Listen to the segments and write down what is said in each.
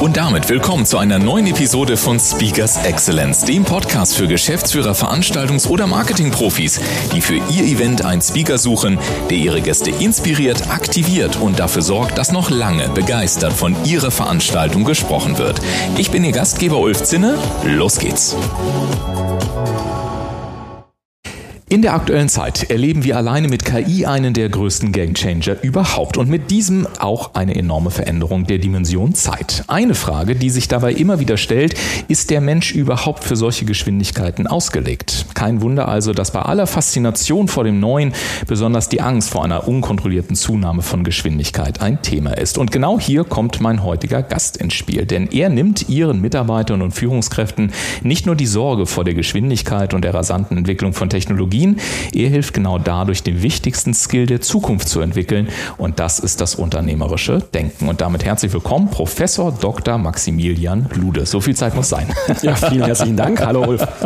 Und damit willkommen zu einer neuen Episode von Speakers Excellence, dem Podcast für Geschäftsführer, Veranstaltungs- oder Marketingprofis, die für ihr Event einen Speaker suchen, der ihre Gäste inspiriert, aktiviert und dafür sorgt, dass noch lange begeistert von ihrer Veranstaltung gesprochen wird. Ich bin Ihr Gastgeber Ulf Zinne. Los geht's. In der aktuellen Zeit erleben wir alleine mit KI einen der größten Gamechanger überhaupt und mit diesem auch eine enorme Veränderung der Dimension Zeit. Eine Frage, die sich dabei immer wieder stellt, ist der Mensch überhaupt für solche Geschwindigkeiten ausgelegt? Kein Wunder also, dass bei aller Faszination vor dem Neuen besonders die Angst vor einer unkontrollierten Zunahme von Geschwindigkeit ein Thema ist. Und genau hier kommt mein heutiger Gast ins Spiel, denn er nimmt ihren Mitarbeitern und Führungskräften nicht nur die Sorge vor der Geschwindigkeit und der rasanten Entwicklung von Technologien, Technologien. Er hilft genau dadurch, den wichtigsten Skill der Zukunft zu entwickeln und das ist das unternehmerische Denken. Und damit herzlich willkommen, Professor Dr. Maximilian Lude. So viel Zeit muss sein. Ja, vielen herzlichen Dank. Hallo Ulf.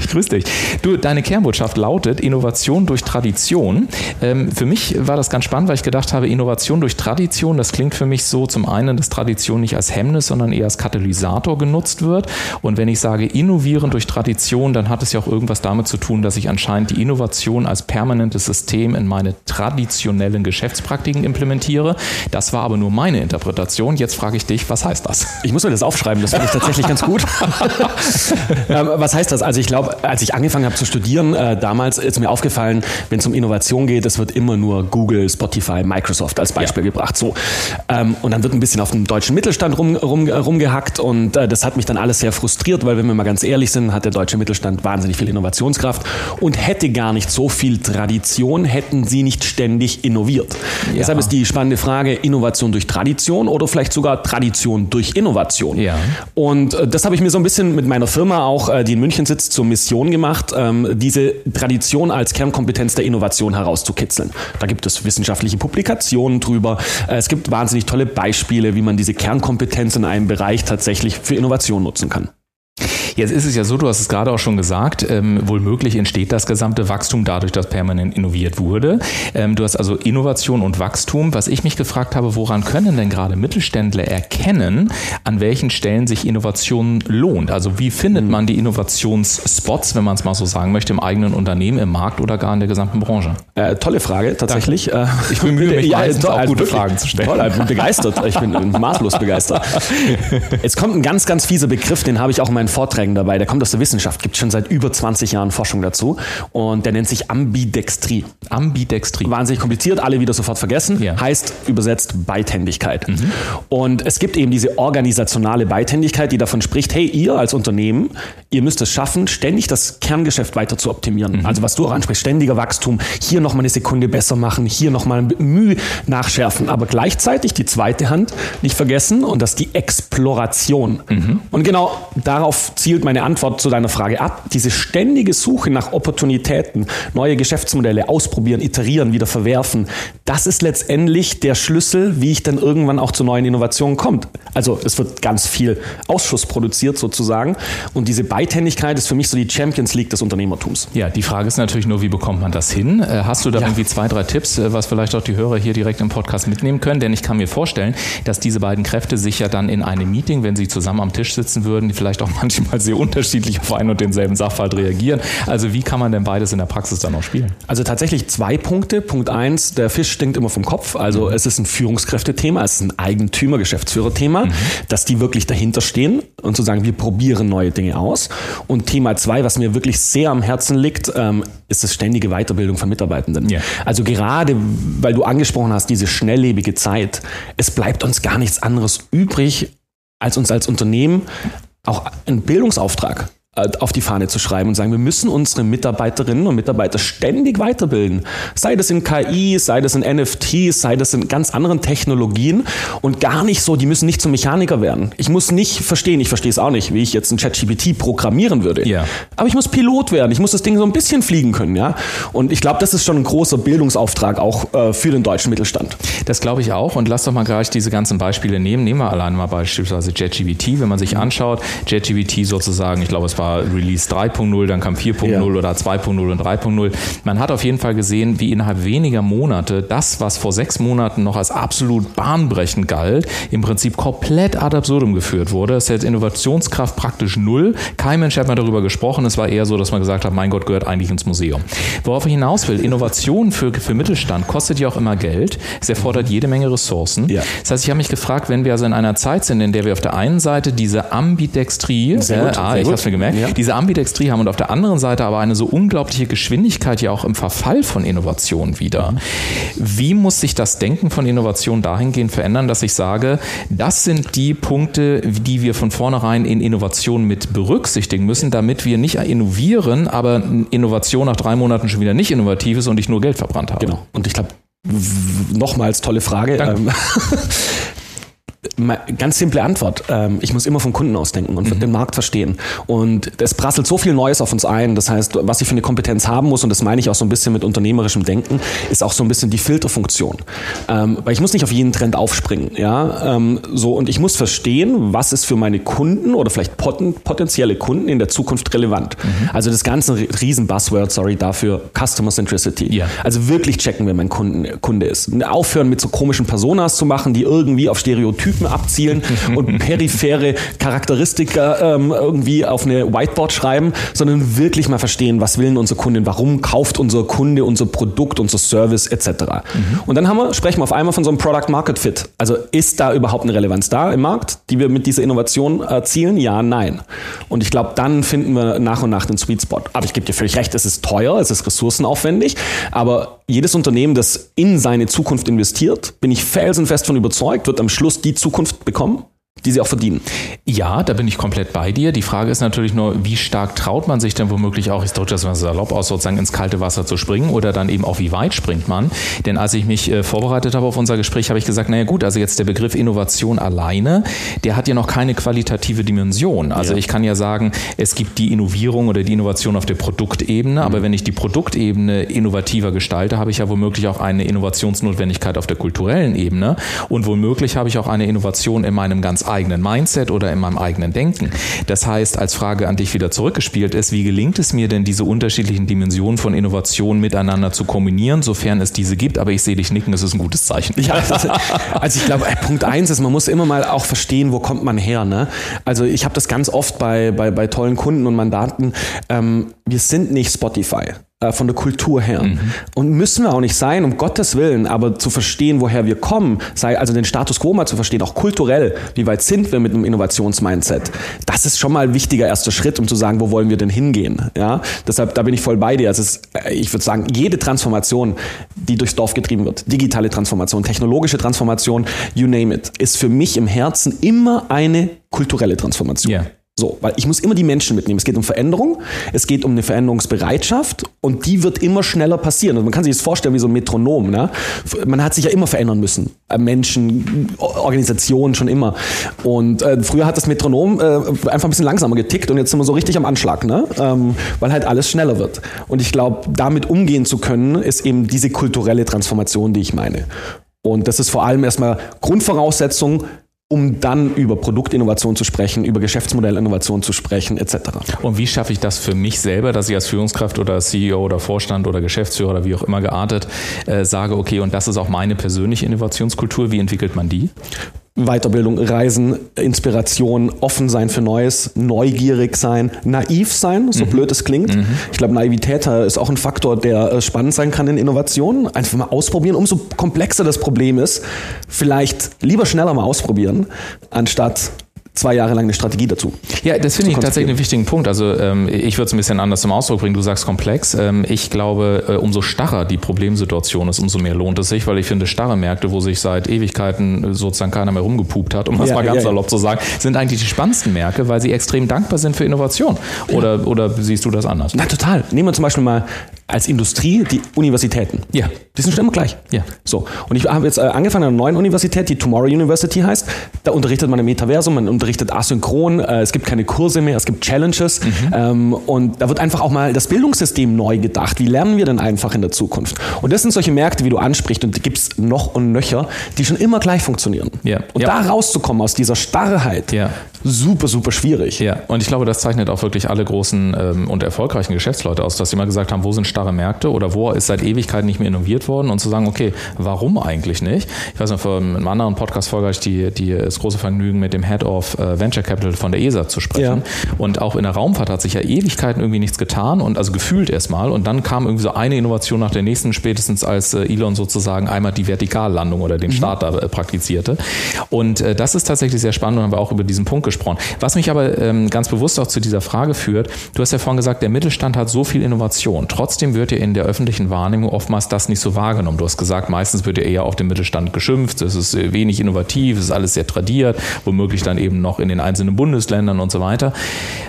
Ich grüße dich. Du, deine Kernbotschaft lautet Innovation durch Tradition. Ähm, für mich war das ganz spannend, weil ich gedacht habe, Innovation durch Tradition, das klingt für mich so zum einen, dass Tradition nicht als Hemmnis, sondern eher als Katalysator genutzt wird. Und wenn ich sage innovieren durch Tradition, dann hat es ja auch irgendwas damit zu tun, dass ich anscheinend die Innovation als permanentes System in meine traditionellen Geschäftspraktiken implementiere. Das war aber nur meine Interpretation. Jetzt frage ich dich, was heißt das? Ich muss mir das aufschreiben, das finde ich tatsächlich ganz gut. ähm, was heißt das? Also ich glaube, als ich angefangen habe zu studieren, äh, damals ist mir aufgefallen, wenn es um Innovation geht, es wird immer nur Google, Spotify, Microsoft als Beispiel ja. gebracht. So. Ähm, und dann wird ein bisschen auf dem deutschen Mittelstand rum, rum, rumgehackt und äh, das hat mich dann alles sehr frustriert, weil wenn wir mal ganz ehrlich sind, hat der deutsche Mittelstand wahnsinnig viel Innovationskraft und hätte gar nicht so viel Tradition, hätten sie nicht ständig innoviert. Ja. Deshalb ist die spannende Frage, Innovation durch Tradition oder vielleicht sogar Tradition durch Innovation. Ja. Und äh, das habe ich mir so ein bisschen mit meiner Firma auch, äh, die in München sitzt, zur Mission gemacht, ähm, diese Tradition als Kernkompetenz der Innovation herauszukitzeln. Da gibt es wissenschaftliche Publikationen drüber. Äh, es gibt wahnsinnig tolle Beispiele, wie man diese Kernkompetenz in einem Bereich tatsächlich für Innovation nutzen kann. Jetzt ist es ja so, du hast es gerade auch schon gesagt, ähm, wohl möglich entsteht das gesamte Wachstum dadurch, dass permanent innoviert wurde. Ähm, du hast also Innovation und Wachstum. Was ich mich gefragt habe, woran können denn gerade Mittelständler erkennen, an welchen Stellen sich Innovation lohnt? Also wie findet man die Innovationsspots, wenn man es mal so sagen möchte, im eigenen Unternehmen, im Markt oder gar in der gesamten Branche? Äh, tolle Frage, tatsächlich. Danke. Äh, ich bemühe mich ja, meistens auch gute Fragen zu stellen. Toll, ich bin begeistert. Ich bin maßlos begeistert. Jetzt kommt ein ganz, ganz fieser Begriff, den habe ich auch in meinen Vorträgen Vorträgen dabei, der kommt aus der Wissenschaft, gibt schon seit über 20 Jahren Forschung dazu und der nennt sich Ambidextrie. Ambidextrie. Wahnsinnig kompliziert, alle wieder sofort vergessen. Ja. Heißt übersetzt Beidhändigkeit. Mhm. Und es gibt eben diese organisationale Beidhändigkeit, die davon spricht, hey, ihr als Unternehmen, ihr müsst es schaffen, ständig das Kerngeschäft weiter zu optimieren. Mhm. Also was du auch ansprichst, ständiger Wachstum, hier nochmal eine Sekunde besser machen, hier nochmal Mühe nachschärfen, aber gleichzeitig die zweite Hand nicht vergessen und das ist die Exploration. Mhm. Und genau darauf zielt zielt meine Antwort zu deiner Frage ab. Diese ständige Suche nach Opportunitäten, neue Geschäftsmodelle ausprobieren, iterieren, wieder verwerfen, das ist letztendlich der Schlüssel, wie ich dann irgendwann auch zu neuen Innovationen komme. Also es wird ganz viel Ausschuss produziert sozusagen und diese Beidhändigkeit ist für mich so die Champions League des Unternehmertums. Ja, die Frage ist natürlich nur, wie bekommt man das hin? Äh, hast du da ja. irgendwie zwei, drei Tipps, äh, was vielleicht auch die Hörer hier direkt im Podcast mitnehmen können? Denn ich kann mir vorstellen, dass diese beiden Kräfte sich ja dann in einem Meeting, wenn sie zusammen am Tisch sitzen würden, vielleicht auch manchmal sehr unterschiedlich auf einen und denselben Sachverhalt reagieren. Also wie kann man denn beides in der Praxis dann noch spielen? Also tatsächlich zwei Punkte. Punkt eins, der Fisch stinkt immer vom Kopf. Also mhm. es ist ein Führungskräftethema, es ist ein Eigentümer, Geschäftsführerthema, mhm. dass die wirklich dahinter stehen und zu sagen, wir probieren neue Dinge aus. Und Thema zwei, was mir wirklich sehr am Herzen liegt, ähm, ist das ständige Weiterbildung von Mitarbeitenden. Ja. Also gerade, weil du angesprochen hast, diese schnelllebige Zeit, es bleibt uns gar nichts anderes übrig, als uns als Unternehmen auch einen Bildungsauftrag auf die Fahne zu schreiben und sagen, wir müssen unsere Mitarbeiterinnen und Mitarbeiter ständig weiterbilden. Sei das in KI, sei das in NFTs, sei das in ganz anderen Technologien und gar nicht so, die müssen nicht zum Mechaniker werden. Ich muss nicht verstehen, ich verstehe es auch nicht, wie ich jetzt ein ChatGPT programmieren würde. Ja. Aber ich muss Pilot werden, ich muss das Ding so ein bisschen fliegen können, ja. Und ich glaube, das ist schon ein großer Bildungsauftrag auch äh, für den deutschen Mittelstand. Das glaube ich auch. Und lass doch mal gleich diese ganzen Beispiele nehmen. Nehmen wir alleine mal beispielsweise JetGPT. Wenn man sich anschaut, JetGPT sozusagen, ich glaube, es war Release 3.0, dann kam 4.0 ja. oder 2.0 und 3.0. Man hat auf jeden Fall gesehen, wie innerhalb weniger Monate das, was vor sechs Monaten noch als absolut bahnbrechend galt, im Prinzip komplett ad absurdum geführt wurde. Es ist jetzt Innovationskraft praktisch null. Kein Mensch hat mal darüber gesprochen. Es war eher so, dass man gesagt hat, mein Gott, gehört eigentlich ins Museum. Worauf ich hinaus will, Innovation für, für Mittelstand kostet ja auch immer Geld. Es erfordert jede Menge Ressourcen. Ja. Das heißt, ich habe mich gefragt, wenn wir also in einer Zeit sind, in der wir auf der einen Seite diese Ambidextrie, sehr gut, äh, ah, ich habe es mir gemerkt, ja. diese Ambidextrie haben und auf der anderen Seite aber eine so unglaubliche Geschwindigkeit ja auch im Verfall von Innovation wieder. Wie muss sich das Denken von Innovation dahingehend verändern, dass ich sage, das sind die Punkte, die wir von vornherein in Innovation mit berücksichtigen müssen, damit wir nicht innovieren, aber Innovation nach drei Monaten schon wieder nicht innovativ ist und ich nur Geld verbrannt habe. Genau. Und ich glaube, nochmals tolle Frage. Ganz simple Antwort. Ähm, ich muss immer vom Kunden ausdenken und mhm. den Markt verstehen. Und es prasselt so viel Neues auf uns ein. Das heißt, was ich für eine Kompetenz haben muss, und das meine ich auch so ein bisschen mit unternehmerischem Denken, ist auch so ein bisschen die Filterfunktion. Ähm, weil ich muss nicht auf jeden Trend aufspringen. Ja? Ähm, so, und ich muss verstehen, was ist für meine Kunden oder vielleicht potenzielle Kunden in der Zukunft relevant. Mhm. Also das ganze riesen Buzzword, sorry, dafür Customer Centricity. Yeah. Also wirklich checken, wer mein Kunden, Kunde ist. Aufhören mit so komischen Personas zu machen, die irgendwie auf Stereotypen Typen abzielen und periphere Charakteristika ähm, irgendwie auf eine Whiteboard schreiben, sondern wirklich mal verstehen, was will unsere Kundin, warum kauft unser Kunde unser Produkt, unser Service etc. Mhm. Und dann haben wir, sprechen wir auf einmal von so einem Product Market Fit. Also ist da überhaupt eine Relevanz da im Markt, die wir mit dieser Innovation erzielen? Ja, nein. Und ich glaube, dann finden wir nach und nach den Sweet Spot. Aber ich gebe dir völlig recht, es ist teuer, es ist ressourcenaufwendig, aber jedes Unternehmen, das in seine Zukunft investiert, bin ich felsenfest von überzeugt, wird am Schluss die Zukunft bekommen, die sie auch verdienen. Ja, da bin ich komplett bei dir. Die Frage ist natürlich nur, wie stark traut man sich denn womöglich auch, ich drücke das mal salopp aus, sozusagen ins kalte Wasser zu springen oder dann eben auch, wie weit springt man? Denn als ich mich äh, vorbereitet habe auf unser Gespräch, habe ich gesagt, naja gut, also jetzt der Begriff Innovation alleine, der hat ja noch keine qualitative Dimension. Also ja. ich kann ja sagen, es gibt die Innovierung oder die Innovation auf der Produktebene, mhm. aber wenn ich die Produktebene innovativer gestalte, habe ich ja womöglich auch eine Innovationsnotwendigkeit auf der kulturellen Ebene und womöglich habe ich auch eine Innovation in meinem ganz eigenen Mindset oder in meinem eigenen Denken. Das heißt, als Frage an dich wieder zurückgespielt ist, wie gelingt es mir denn, diese unterschiedlichen Dimensionen von Innovation miteinander zu kombinieren, sofern es diese gibt? Aber ich sehe dich nicken, das ist ein gutes Zeichen. Ja, das, also ich glaube, Punkt eins ist, man muss immer mal auch verstehen, wo kommt man her. Ne? Also ich habe das ganz oft bei, bei, bei tollen Kunden und Mandaten. Ähm, wir sind nicht Spotify äh, von der Kultur her. Mhm. Und müssen wir auch nicht sein, um Gottes Willen, aber zu verstehen, woher wir kommen, sei also den Status quo mal zu verstehen, auch kulturell, wie weit sind wir mit einem Innovationsmindset. Das ist schon mal ein wichtiger erster Schritt, um zu sagen, wo wollen wir denn hingehen. Ja, deshalb da bin ich voll bei dir. Also es, äh, ich würde sagen, jede Transformation, die durchs Dorf getrieben wird, digitale Transformation, technologische Transformation, you name it, ist für mich im Herzen immer eine kulturelle Transformation. Yeah. So, weil ich muss immer die Menschen mitnehmen. Es geht um Veränderung, es geht um eine Veränderungsbereitschaft und die wird immer schneller passieren. Und man kann sich das vorstellen wie so ein Metronom. Ne? Man hat sich ja immer verändern müssen. Äh, Menschen, Organisationen schon immer. Und äh, früher hat das Metronom äh, einfach ein bisschen langsamer getickt und jetzt sind wir so richtig am Anschlag, ne? Ähm, weil halt alles schneller wird. Und ich glaube, damit umgehen zu können, ist eben diese kulturelle Transformation, die ich meine. Und das ist vor allem erstmal Grundvoraussetzung um dann über Produktinnovation zu sprechen, über Geschäftsmodellinnovation zu sprechen, etc. Und wie schaffe ich das für mich selber, dass ich als Führungskraft oder CEO oder Vorstand oder Geschäftsführer oder wie auch immer geartet äh, sage, okay, und das ist auch meine persönliche Innovationskultur, wie entwickelt man die? Weiterbildung, Reisen, Inspiration, offen sein für Neues, neugierig sein, naiv sein, so mhm. blöd es klingt. Mhm. Ich glaube, Naivität ist auch ein Faktor, der äh, spannend sein kann in Innovationen. Einfach mal ausprobieren. Umso komplexer das Problem ist, vielleicht lieber schneller mal ausprobieren, anstatt zwei Jahre lang eine Strategie dazu. Ja, das finde ich tatsächlich einen wichtigen Punkt. Also ähm, ich würde es ein bisschen anders zum Ausdruck bringen. Du sagst komplex. Ähm, ich glaube, äh, umso starrer die Problemsituation ist, umso mehr lohnt es sich, weil ich finde, starre Märkte, wo sich seit Ewigkeiten sozusagen keiner mehr rumgepupt hat, um das Ja, mal ganz ja, ja. salopp zu sagen, sind eigentlich die spannendsten Märkte, weil sie extrem dankbar sind für Innovation. Oder, oder siehst du das anders? Na, total. Nehmen wir zum Beispiel mal als Industrie die Universitäten. Ja. Die sind schon immer gleich. Ja. So. Und ich habe jetzt äh, angefangen an einer neuen Universität, die Tomorrow University heißt. Da unterrichtet man im Metaversum, man unterrichtet asynchron, äh, es gibt keine Kurse mehr, es gibt Challenges. Ähm, und da wird einfach auch mal das Bildungssystem neu gedacht. Wie lernen wir denn einfach in der Zukunft? Und das sind solche Märkte, wie du ansprichst, und die gibt es noch und nöcher, die schon immer gleich funktionieren. Ja. Und Ja. da rauszukommen aus dieser Starrheit, Ja. Super, super schwierig. Ja, und ich glaube, das zeichnet auch wirklich alle großen ähm, und erfolgreichen Geschäftsleute aus, dass sie mal gesagt haben, wo sind starre Märkte oder wo ist seit Ewigkeiten nicht mehr innoviert worden und zu sagen, okay, warum eigentlich nicht? Ich weiß noch, vor einem anderen Podcast-Folge hatte ich die, die, das große Vergnügen, mit dem Head of äh, Venture Capital von der ESA zu sprechen. Und auch in der Raumfahrt hat sich ja Ewigkeiten irgendwie nichts getan und also gefühlt erstmal. Und dann kam irgendwie so eine Innovation nach der nächsten, spätestens als äh, Elon sozusagen einmal die Vertikallandung oder den Start da äh, praktizierte. Und äh, das ist tatsächlich sehr spannend und haben wir auch über diesen Punkt gesprochen. Was mich aber ähm, ganz bewusst auch zu dieser Frage führt, du hast ja vorhin gesagt, der Mittelstand hat so viel Innovation. Trotzdem wird ja in der öffentlichen Wahrnehmung oftmals das nicht so wahrgenommen. Du hast gesagt, meistens wird ja eher auf den Mittelstand geschimpft, es ist äh, wenig innovativ, es ist alles sehr tradiert, womöglich dann eben noch in den einzelnen Bundesländern und so weiter.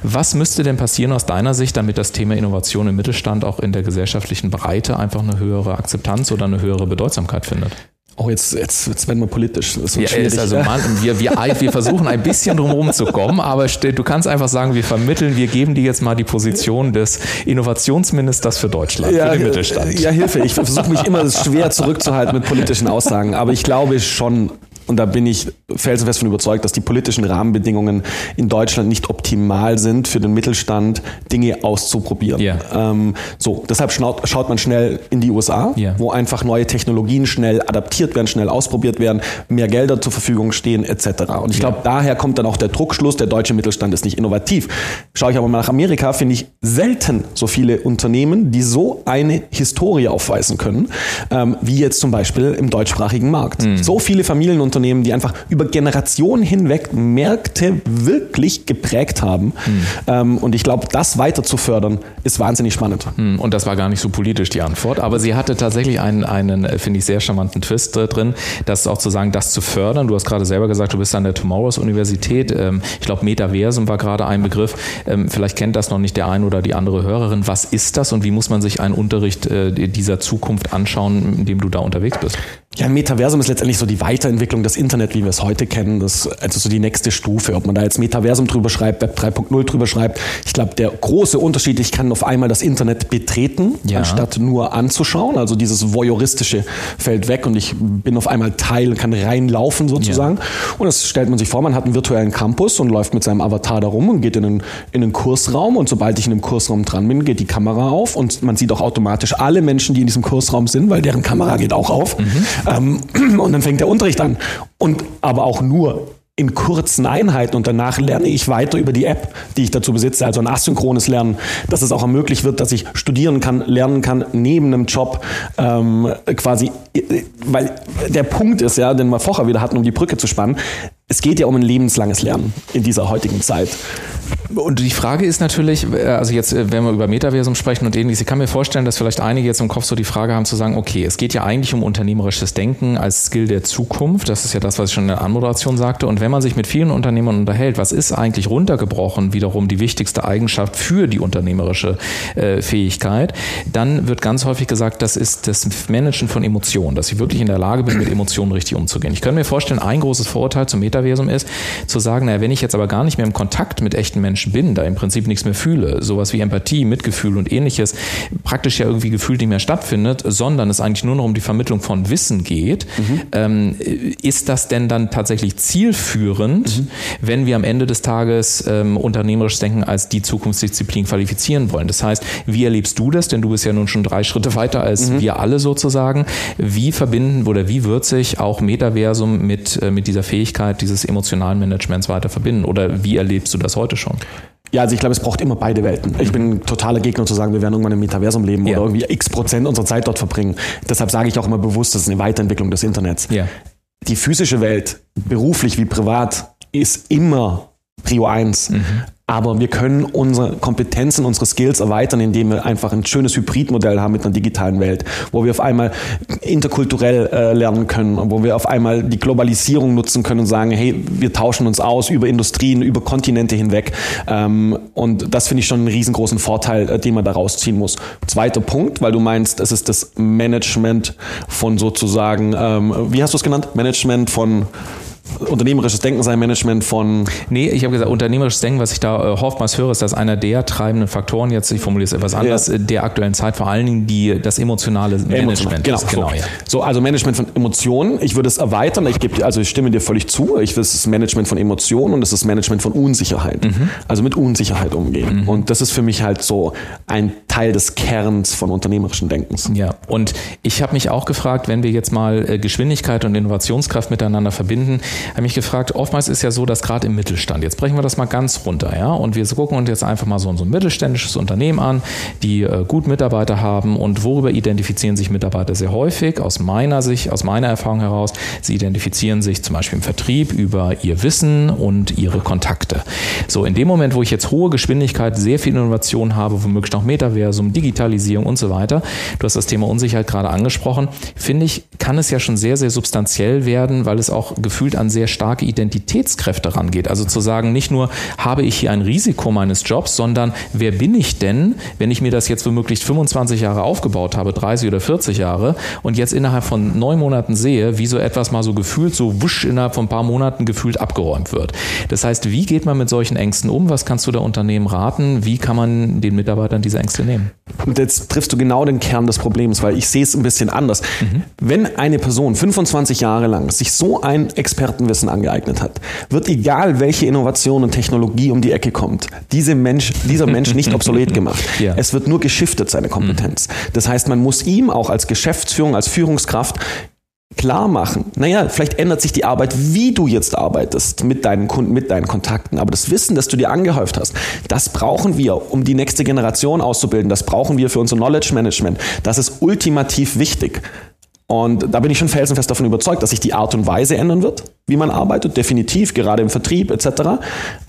Was müsste denn passieren aus deiner Sicht, damit das Thema Innovation im Mittelstand auch in der gesellschaftlichen Breite einfach eine höhere Akzeptanz oder eine höhere Bedeutsamkeit findet? Oh, jetzt, jetzt, jetzt werden wir politisch. Das Ja, ist also mal, wir, wir, wir versuchen ein bisschen drumherum zu kommen, aber du kannst einfach sagen, wir vermitteln, wir geben dir jetzt mal die Position des Innovationsministers für Deutschland, für den Mittelstand. Ja, Hilfe. Ich versuche mich immer schwer zurückzuhalten mit politischen Aussagen, aber ich glaube schon, und da bin ich felsenfest von überzeugt, dass die politischen Rahmenbedingungen in Deutschland nicht optimal sind für den Mittelstand, Dinge auszuprobieren. Ja. Ähm, so, deshalb schaut, schaut man schnell in die USA, Ja. wo einfach neue Technologien schnell adaptiert werden, schnell ausprobiert werden, mehr Gelder zur Verfügung stehen, etc. Und ich glaube, daher kommt dann auch der Druckschluss, der deutsche Mittelstand ist nicht innovativ. Schaue ich aber mal nach Amerika, finde ich selten so viele Unternehmen, die so eine Historie aufweisen können, ähm, wie jetzt zum Beispiel im deutschsprachigen Markt. So viele Familienunternehmen, die einfach über Generationen hinweg Märkte wirklich geprägt haben. Ähm, und ich glaube, das weiter zu fördern, ist wahnsinnig spannend. Hm, Und das war gar nicht so politisch die Antwort, aber sie hatte tatsächlich einen, einen äh, finde ich, sehr charmanten Twist äh, drin, das auch zu sagen, das zu fördern. Du hast gerade selber gesagt, du bist an der Tomorrows Universität. Ähm, Ich glaube, Metaversum war gerade ein Begriff. Ähm, Vielleicht kennt das noch nicht der eine oder die andere Hörerin. Was ist das und wie muss man sich einen Unterricht äh, dieser Zukunft anschauen, in dem du da unterwegs bist? Ja, ein Metaversum ist letztendlich so die Weiterentwicklung des Internet, wie wir es heute kennen. Das ist also so die nächste Stufe. Ob man da jetzt Metaversum drüber schreibt, Web 3.0 drüber schreibt. Ich glaube, der große Unterschied, ich kann auf einmal das Internet betreten, Ja. anstatt nur anzuschauen. Also dieses voyeuristische fällt weg und ich bin auf einmal Teil, kann reinlaufen sozusagen. Und das stellt man sich vor, man hat einen virtuellen Campus und läuft mit seinem Avatar da rum und geht in einen, in einen Kursraum. Und sobald ich in dem Kursraum dran bin, geht die Kamera auf und man sieht auch automatisch alle Menschen, die in diesem Kursraum sind, weil deren Kamera geht auch auf. Ähm, und dann fängt der Unterricht an. Und aber auch nur in kurzen Einheiten und danach lerne ich weiter über die App, die ich dazu besitze, also ein asynchrones Lernen, dass es auch ermöglicht wird, dass ich studieren kann, lernen kann, neben einem Job ähm, quasi, weil der Punkt ist ja, den wir vorher wieder hatten, um die Brücke zu spannen, es geht ja um ein lebenslanges Lernen in dieser heutigen Zeit. Und die Frage ist natürlich, äh, also jetzt, äh, wenn wir über Metaversum sprechen und ähnliches, ich kann mir vorstellen, dass vielleicht einige jetzt im Kopf so die Frage haben zu sagen, okay, es geht ja eigentlich um unternehmerisches Denken als Skill der Zukunft. Das ist ja das, was ich schon in der Anmoderation sagte. Und wenn man sich mit vielen Unternehmern unterhält, was ist eigentlich runtergebrochen wiederum die wichtigste Eigenschaft für die unternehmerische äh, Fähigkeit, dann wird ganz häufig gesagt, das ist das Managen von Emotionen, dass ich wirklich in der Lage bin, mit Emotionen richtig umzugehen. Ich kann mir vorstellen, ein großes Vorurteil zum Metaversum ist, zu sagen, naja, wenn ich jetzt aber gar nicht mehr im Kontakt mit echten Menschen bin, da im Prinzip nichts mehr fühle, sowas wie Empathie, Mitgefühl und ähnliches praktisch ja irgendwie gefühlt nicht mehr stattfindet, sondern es eigentlich nur noch um die Vermittlung von Wissen geht, ähm, ist das denn dann tatsächlich zielführend, wenn wir am Ende des Tages ähm, unternehmerisch denken als die Zukunftsdisziplin qualifizieren wollen? Das heißt, wie erlebst du das? Denn du bist ja nun schon drei Schritte weiter als wir alle sozusagen. Wie verbinden oder wie wird sich auch Metaversum mit, äh, mit dieser Fähigkeit dieses emotionalen Managements weiter verbinden? Oder wie erlebst du das heute schon? Ja, also ich glaube, es braucht immer beide Welten. Ich bin ein totaler Gegner zu sagen, wir werden irgendwann im Metaversum leben Ja. oder irgendwie x Prozent unserer Zeit dort verbringen. Deshalb sage ich auch immer bewusst, das ist eine Weiterentwicklung des Internets. Ja. Die physische Welt, beruflich wie privat, ist immer Prio 1. Mhm. Aber wir können unsere Kompetenzen, unsere Skills erweitern, indem wir einfach ein schönes Hybridmodell haben mit einer digitalen Welt, wo wir auf einmal interkulturell äh, lernen können, wo wir auf einmal die Globalisierung nutzen können und sagen, hey, wir tauschen uns aus über Industrien, über Kontinente hinweg. Ähm, und das finde ich schon einen riesengroßen Vorteil, äh, den man da rausziehen muss. Zweiter Punkt, weil du meinst, es ist das Management von sozusagen, ähm, wie hast du es genannt? Management von unternehmerisches Denken sein, Management von. Nee, ich habe gesagt, unternehmerisches Denken, was ich da äh, oftmals höre, ist, dass einer der treibenden Faktoren, jetzt, ich formuliere es etwas anders, ja. Äh, der aktuellen Zeit vor allen Dingen die, das emotionale Management genau, ist. Genau, so. ja. so, also Management von Emotionen. Ich würde es erweitern. Ich gebe, also ich stimme dir völlig zu. Ich will das Management von Emotionen und das ist Management von Unsicherheit. Mhm. Also mit Unsicherheit umgehen. Mhm. Und das ist für mich halt so ein Teil des Kerns von unternehmerischen Denkens. Ja, und ich habe mich auch gefragt, wenn wir jetzt mal äh, Geschwindigkeit und Innovationskraft miteinander verbinden, habe mich gefragt, oftmals ist ja so, dass gerade im Mittelstand, jetzt brechen wir das mal ganz runter, ja, und wir gucken uns jetzt einfach mal so, so ein mittelständisches Unternehmen an, die äh, gut Mitarbeiter haben und worüber identifizieren sich Mitarbeiter sehr häufig, aus meiner Sicht, aus meiner Erfahrung heraus, sie identifizieren sich zum Beispiel im Vertrieb über ihr Wissen und ihre Kontakte. So, in dem Moment, wo ich jetzt hohe Geschwindigkeit, sehr viel Innovation habe, womöglich noch Metaversum, Digitalisierung und so weiter, du hast das Thema Unsicherheit gerade angesprochen, finde ich, kann es ja schon sehr, sehr substanziell werden, weil es auch gefühlt an sehr starke Identitätskräfte rangeht. Also zu sagen, nicht nur habe ich hier ein Risiko meines Jobs, sondern wer bin ich denn, wenn ich mir das jetzt womöglich 25 Jahre aufgebaut habe, 30 oder 40 Jahre und jetzt innerhalb von neun Monaten sehe, wie so etwas mal so gefühlt, so wusch innerhalb von ein paar Monaten gefühlt abgeräumt wird. Das heißt, wie geht man mit solchen Ängsten um? Was kannst du der Unternehmen raten? Wie kann man den Mitarbeitern diese Ängste nehmen? Und jetzt triffst du genau den Kern des Problems, weil ich sehe es ein bisschen anders. Mhm. Wenn eine Person 25 Jahre lang sich so ein Expertenwissen angeeignet hat, wird egal welche Innovation und Technologie um die Ecke kommt, diese Mensch, dieser Mensch nicht obsolet gemacht. Ja. Es wird nur geschiftet, seine Kompetenz. Mhm. Das heißt, man muss ihm auch als Geschäftsführung, als Führungskraft klar machen. Naja, vielleicht ändert sich die Arbeit, wie du jetzt arbeitest mit deinen Kunden, mit deinen Kontakten. Aber das Wissen, das du dir angehäuft hast, das brauchen wir, um die nächste Generation auszubilden. Das brauchen wir für unser Knowledge Management. Das ist ultimativ wichtig. Und da bin ich schon felsenfest davon überzeugt, dass sich die Art und Weise ändern wird, wie man arbeitet, definitiv, gerade im Vertrieb etc.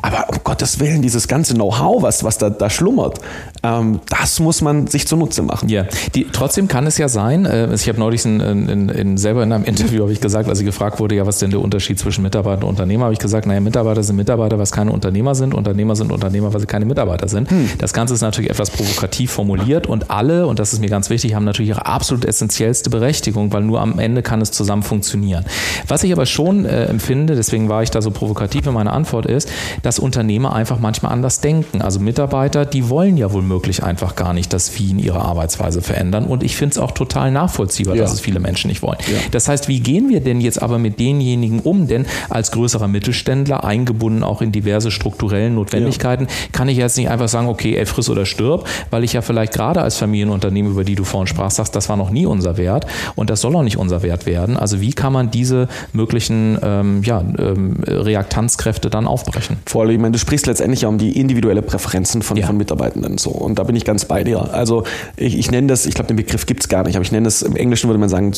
Aber um Gottes Willen, dieses ganze Know-how, was, was da, da schlummert, ähm, das muss man sich zunutze machen. Ja, die, trotzdem kann es ja sein, äh, ich habe neulich in, in, in, selber in einem Interview habe ich gesagt, als ich gefragt wurde, ja, was ist denn der Unterschied zwischen Mitarbeiter und Unternehmer, habe ich gesagt, naja, Mitarbeiter sind Mitarbeiter, was keine Unternehmer sind, Unternehmer sind Unternehmer, weil sie keine Mitarbeiter sind. Hm. Das Ganze ist natürlich etwas provokativ formuliert und alle, und das ist mir ganz wichtig, haben natürlich ihre absolut essentiellste Berechtigung weil nur am Ende kann es zusammen funktionieren. Was ich aber schon äh, empfinde, deswegen war ich da so provokativ in meiner Antwort ist, dass Unternehmer einfach manchmal anders denken. Also Mitarbeiter, die wollen ja wohl möglich einfach gar nicht, dass Wien ihre Arbeitsweise verändern. Und ich finde es auch total nachvollziehbar, ja. dass es viele Menschen nicht wollen. Ja. Das heißt, wie gehen wir denn jetzt aber mit denjenigen um? Denn als größerer Mittelständler, eingebunden auch in diverse strukturellen Notwendigkeiten, ja. kann ich jetzt nicht einfach sagen, okay, ey, friss oder stirb, weil ich ja vielleicht gerade als Familienunternehmen, über die du vorhin sprachst, sagst, das war noch nie unser Wert. Und das soll auch nicht unser Wert werden. Also wie kann man diese möglichen ähm, ja, ähm, Reaktanzkräfte dann aufbrechen? Vor allem, ich meine, du sprichst letztendlich ja um die individuelle Präferenzen von, ja. von Mitarbeitenden. So. Und da bin ich ganz bei dir. Also ich, ich nenne das, ich glaube, den Begriff gibt es gar nicht, aber ich nenne das, im Englischen würde man sagen,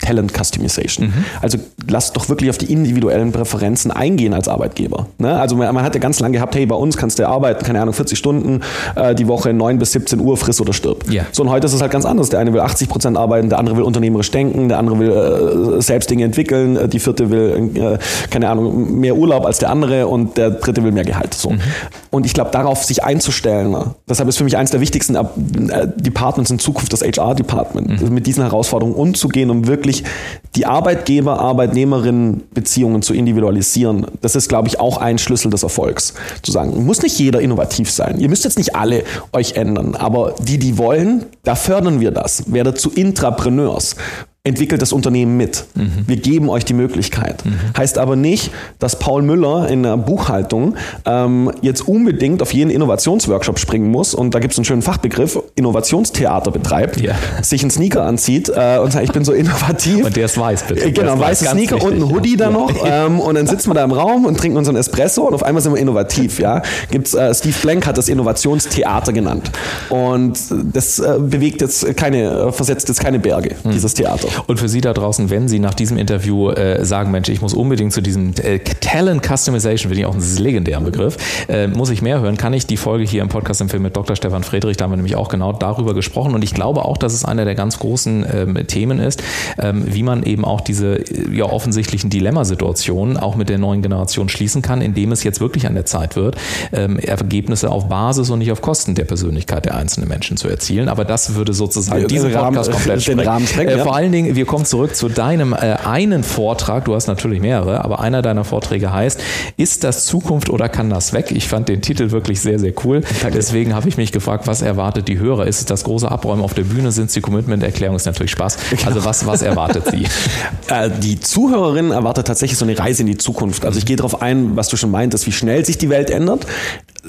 Talent Customization. Mhm. Also lass doch wirklich auf die individuellen Präferenzen eingehen als Arbeitgeber. Ne? Also man, man, hat ja ganz lange gehabt, hey, bei uns kannst du arbeiten, keine Ahnung, 40 Stunden äh, die Woche, 9 bis 17 Uhr, friss oder stirb. Ja. So und heute ist es halt ganz anders. Der eine will 80 Prozent arbeiten, der andere will unternehmerisch denken der andere will äh, selbst Dinge entwickeln, äh, die vierte will, äh, keine Ahnung, mehr Urlaub als der andere und der dritte will mehr Gehalt. So. Mhm. Und ich glaube, darauf sich einzustellen, ne? deshalb ist für mich eines der wichtigsten äh, Departments in Zukunft das HR-Department, mhm. mit diesen Herausforderungen umzugehen, um wirklich die Arbeitgeber-Arbeitnehmerinnen-Beziehungen zu individualisieren. Das ist, glaube ich, auch ein Schlüssel des Erfolgs. Zu sagen, muss nicht jeder innovativ sein. Ihr müsst jetzt nicht alle euch ändern, aber die, die wollen, da fördern wir das. Werdet zu Intrapreneurs entwickelt das Unternehmen mit. Mhm. Wir geben euch die Möglichkeit. Mhm. Heißt aber nicht, dass Paul Müller in der Buchhaltung ähm, jetzt unbedingt auf jeden Innovationsworkshop springen muss und da gibt es einen schönen Fachbegriff, Innovationstheater betreibt, ja. sich einen Sneaker anzieht äh, und sagt, ich bin so innovativ. Und der ist weiß, bitte. Äh, genau, weiße Sneaker wichtig, und ein Hoodie ja. da noch ähm, und dann sitzen wir da im Raum und trinken unseren Espresso und auf einmal sind wir innovativ. Ja? Gibt's, äh, Steve Blank hat das Innovationstheater genannt und das äh, bewegt jetzt keine, versetzt jetzt keine Berge, mhm. dieses Theater. Und für Sie da draußen, wenn Sie nach diesem Interview äh, sagen, Mensch, ich muss unbedingt zu diesem äh, Talent Customization, finde ich auch einen legendären Begriff, äh, muss ich mehr hören, kann ich die Folge hier im Podcast empfehlen mit Dr. Stefan Friedrich, da haben wir nämlich auch genau darüber gesprochen. Und ich glaube auch, dass es einer der ganz großen ähm, Themen ist, ähm, wie man eben auch diese ja, offensichtlichen Dilemmasituationen auch mit der neuen Generation schließen kann, indem es jetzt wirklich an der Zeit wird, ähm, Ergebnisse auf Basis und nicht auf Kosten der Persönlichkeit der einzelnen Menschen zu erzielen. Aber das würde sozusagen diesen Podcast komplett sprengen. Rahmen sprengen, äh, ja. Vor allen Dingen, wir kommen zurück zu deinem äh, einen Vortrag. Du hast natürlich mehrere, aber einer deiner Vorträge heißt, ist das Zukunft oder kann das weg? Ich fand den Titel wirklich sehr, sehr cool. Deswegen habe ich mich gefragt, was erwartet die Hörer? Ist es das große Abräumen auf der Bühne? Sind es die Commitment-Erklärung? Ist natürlich Spaß. Genau. Also was, was erwartet sie? Äh, die Zuhörerin erwartet tatsächlich so eine Reise in die Zukunft. Also ich gehe darauf ein, was du schon meintest, wie schnell sich die Welt ändert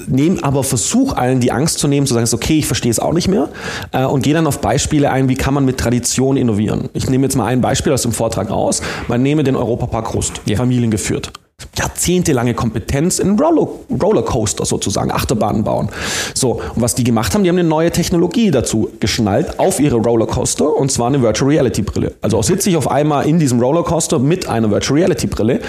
nehm aber versuch allen die Angst zu nehmen, zu sagen, okay, ich verstehe es auch nicht mehr äh, und gehe dann auf Beispiele ein, wie kann man mit Tradition innovieren. Ich nehme jetzt mal ein Beispiel aus dem Vortrag raus. Man nehme den Europapark Rust, ja. familiengeführt jahrzehntelange Kompetenz in Roller, Rollercoaster sozusagen, Achterbahnen bauen. So, und was die gemacht haben, die haben eine neue Technologie dazu geschnallt auf ihre Rollercoaster und zwar eine Virtual Reality Brille. Also sitze ich auf einmal in diesem Rollercoaster mit einer Virtual Reality Brille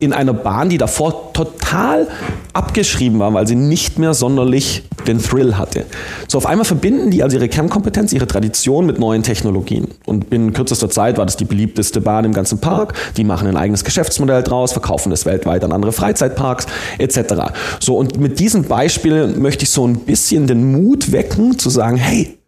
in einer Bahn, die davor total abgeschrieben war, weil sie nicht mehr sonderlich den Thrill hatte. So auf einmal verbinden die also ihre Kernkompetenz, ihre Tradition mit neuen Technologien. Und binnen kürzester Zeit war das die beliebteste Bahn im ganzen Park. Die machen ein eigenes Geschäftsmodell draus, verkaufen das weltweit an andere Freizeitparks etc. So und mit diesem Beispiel möchte ich so ein bisschen den Mut wecken, zu sagen, hey,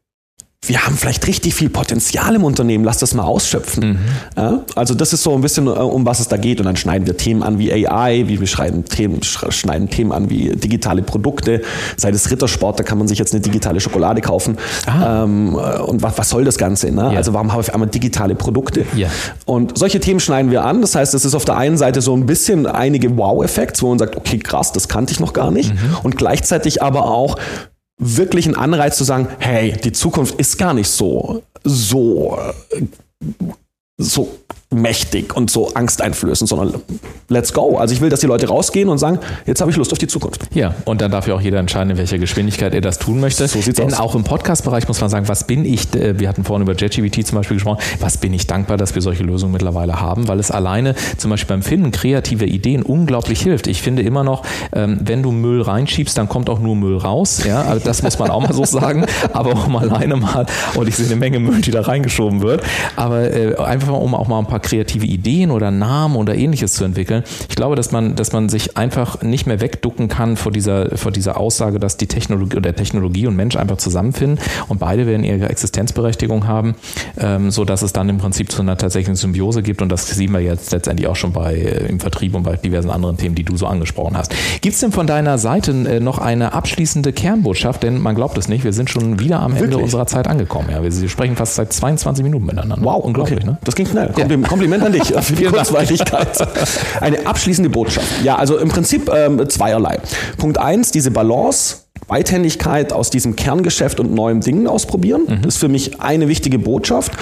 wir haben vielleicht richtig viel Potenzial im Unternehmen, lass das mal ausschöpfen. Mhm. Ja, also das ist so ein bisschen, äh, um was es da geht. Und dann schneiden wir Themen an wie AI, wie wir schreiben Themen, schneiden Themen an wie digitale Produkte. Sei das Rittersport, da kann man sich jetzt eine digitale Schokolade kaufen. Ah. Ähm, äh, und was, was soll das Ganze? Ne? Ja. Also warum habe ich einmal digitale Produkte? Ja. Und solche Themen schneiden wir an. Das heißt, es ist auf der einen Seite so ein bisschen einige Wow-Effekte, wo man sagt, okay, krass, das kannte ich noch gar nicht. Mhm. Und gleichzeitig aber auch, wirklich einen Anreiz zu sagen, hey, die Zukunft ist gar nicht so, so, so mächtig und so angsteinflößend, sondern let's go. Also ich will, dass die Leute rausgehen und sagen, jetzt habe ich Lust auf die Zukunft. Ja, und dann darf ja auch jeder entscheiden, in welcher Geschwindigkeit er das tun möchte. So sieht's Denn aus. auch im Podcast-Bereich muss man sagen, was bin ich, äh, wir hatten vorhin über JetGPT zum Beispiel gesprochen, was bin ich dankbar, dass wir solche Lösungen mittlerweile haben, weil es alleine zum Beispiel beim Finden kreativer Ideen unglaublich hilft. Ich finde immer noch, ähm, wenn du Müll reinschiebst, dann kommt auch nur Müll raus. Ja, also das muss man auch mal so sagen. Aber auch mal alleine mal, und ich sehe eine Menge Müll, die da reingeschoben wird. Aber äh, einfach mal, um auch mal ein paar kreative Ideen oder Namen oder ähnliches zu entwickeln. Ich glaube, dass man, dass man sich einfach nicht mehr wegducken kann vor dieser, vor dieser Aussage, dass die Technologie oder Technologie und Mensch einfach zusammenfinden und beide werden ihre Existenzberechtigung haben, ähm, so dass es dann im Prinzip zu einer tatsächlichen Symbiose gibt und das sehen wir jetzt letztendlich auch schon bei äh, im Vertrieb und bei diversen anderen Themen, die du so angesprochen hast. Gibt es denn von deiner Seite äh, noch eine abschließende Kernbotschaft? Denn man glaubt es nicht, wir sind schon wieder am Ende Wirklich? unserer Zeit angekommen. Ja, wir sprechen fast seit 22 Minuten miteinander. Wow, unglaublich. Okay. Ne? Das ging schnell. Ja. Kompliment an dich für die Kurzweiligkeit. Eine abschließende Botschaft. Ja, also im Prinzip ähm, zweierlei. Punkt eins, diese Balance Beidhändigkeit aus diesem Kerngeschäft und neuen Dingen ausprobieren. Mhm. Das ist für mich eine wichtige Botschaft.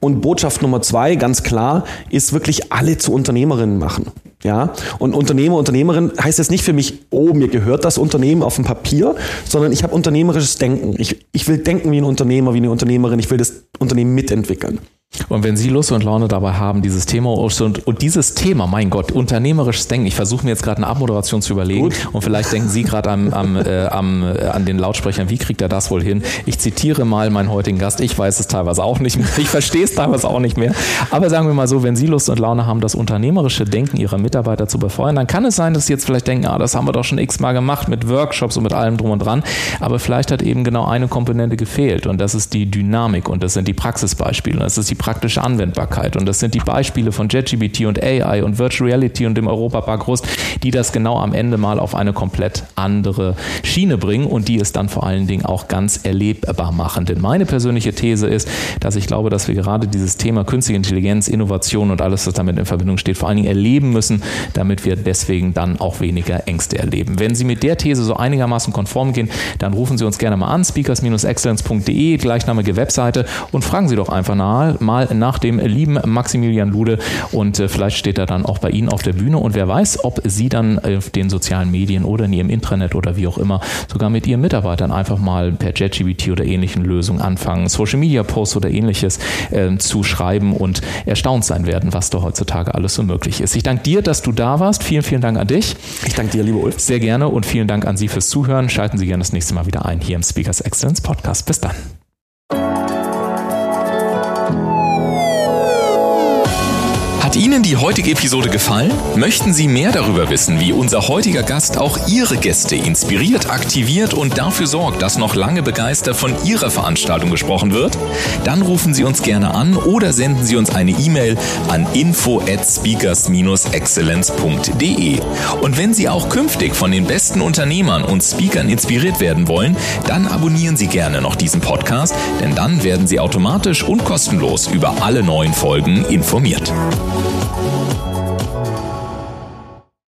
Und Botschaft Nummer zwei, ganz klar, ist wirklich alle zu Unternehmerinnen machen. Ja, und Unternehmer, Unternehmerin heißt jetzt nicht für mich, oh, mir gehört das Unternehmen auf dem Papier, sondern ich habe unternehmerisches Denken. Ich, ich will denken wie ein Unternehmer, wie eine Unternehmerin. Ich will das Unternehmen mitentwickeln. Und wenn Sie Lust und Laune dabei haben, dieses Thema und, und dieses Thema, mein Gott, unternehmerisches Denken, ich versuche mir jetzt gerade eine Abmoderation zu überlegen Gut. und vielleicht denken Sie gerade am, am, äh, am, äh, an den Lautsprechern, wie kriegt er das wohl hin? Ich zitiere mal meinen heutigen Gast, ich weiß es teilweise auch nicht mehr, ich verstehe es teilweise auch nicht mehr, aber sagen wir mal so, wenn Sie Lust und Laune haben, das unternehmerische Denken Ihrer Mitarbeiter zu befeuern, dann kann es sein, dass Sie jetzt vielleicht denken, ah, das haben wir doch schon x-mal gemacht mit Workshops und mit allem drum und dran, aber vielleicht hat eben genau eine Komponente gefehlt und das ist die Dynamik und das sind die Praxisbeispiele, das ist die praktische Anwendbarkeit. Und das sind die Beispiele von JetGBT und AI und Virtual Reality und dem Europapark Rust, die das genau am Ende mal auf eine komplett andere Schiene bringen und die es dann vor allen Dingen auch ganz erlebbar machen. Denn meine persönliche These ist, dass ich glaube, dass wir gerade dieses Thema künstliche Intelligenz, Innovation und alles, was damit in Verbindung steht, vor allen Dingen erleben müssen, damit wir deswegen dann auch weniger Ängste erleben. Wenn Sie mit der These so einigermaßen konform gehen, dann rufen Sie uns gerne mal an, speakers-excellence.de, gleichnamige Webseite und fragen Sie doch einfach mal, mal nach dem lieben Maximilian Lude und äh, vielleicht steht er dann auch bei Ihnen auf der Bühne und wer weiß, ob Sie dann auf den sozialen Medien oder in Ihrem Intranet oder wie auch immer sogar mit Ihren Mitarbeitern einfach mal per JetGBT oder ähnlichen Lösungen anfangen, Social Media Posts oder ähnliches äh, zu schreiben und erstaunt sein werden, was da heutzutage alles so möglich ist. Ich danke dir, dass du da warst. Vielen, vielen Dank an dich. Ich danke dir, liebe Ulf. Sehr gerne und vielen Dank an Sie fürs Zuhören. Schalten Sie gerne das nächste Mal wieder ein hier im Speakers Excellence Podcast. Bis dann. Hat Ihnen die heutige Episode gefallen? Möchten Sie mehr darüber wissen, wie unser heutiger Gast auch Ihre Gäste inspiriert, aktiviert und dafür sorgt, dass noch lange begeistert von Ihrer Veranstaltung gesprochen wird? Dann rufen Sie uns gerne an oder senden Sie uns eine E-Mail an info at speakers-excellence.de. Und wenn Sie auch künftig von den besten Unternehmern und Speakern inspiriert werden wollen, dann abonnieren Sie gerne noch diesen Podcast, denn dann werden Sie automatisch und kostenlos über alle neuen Folgen informiert.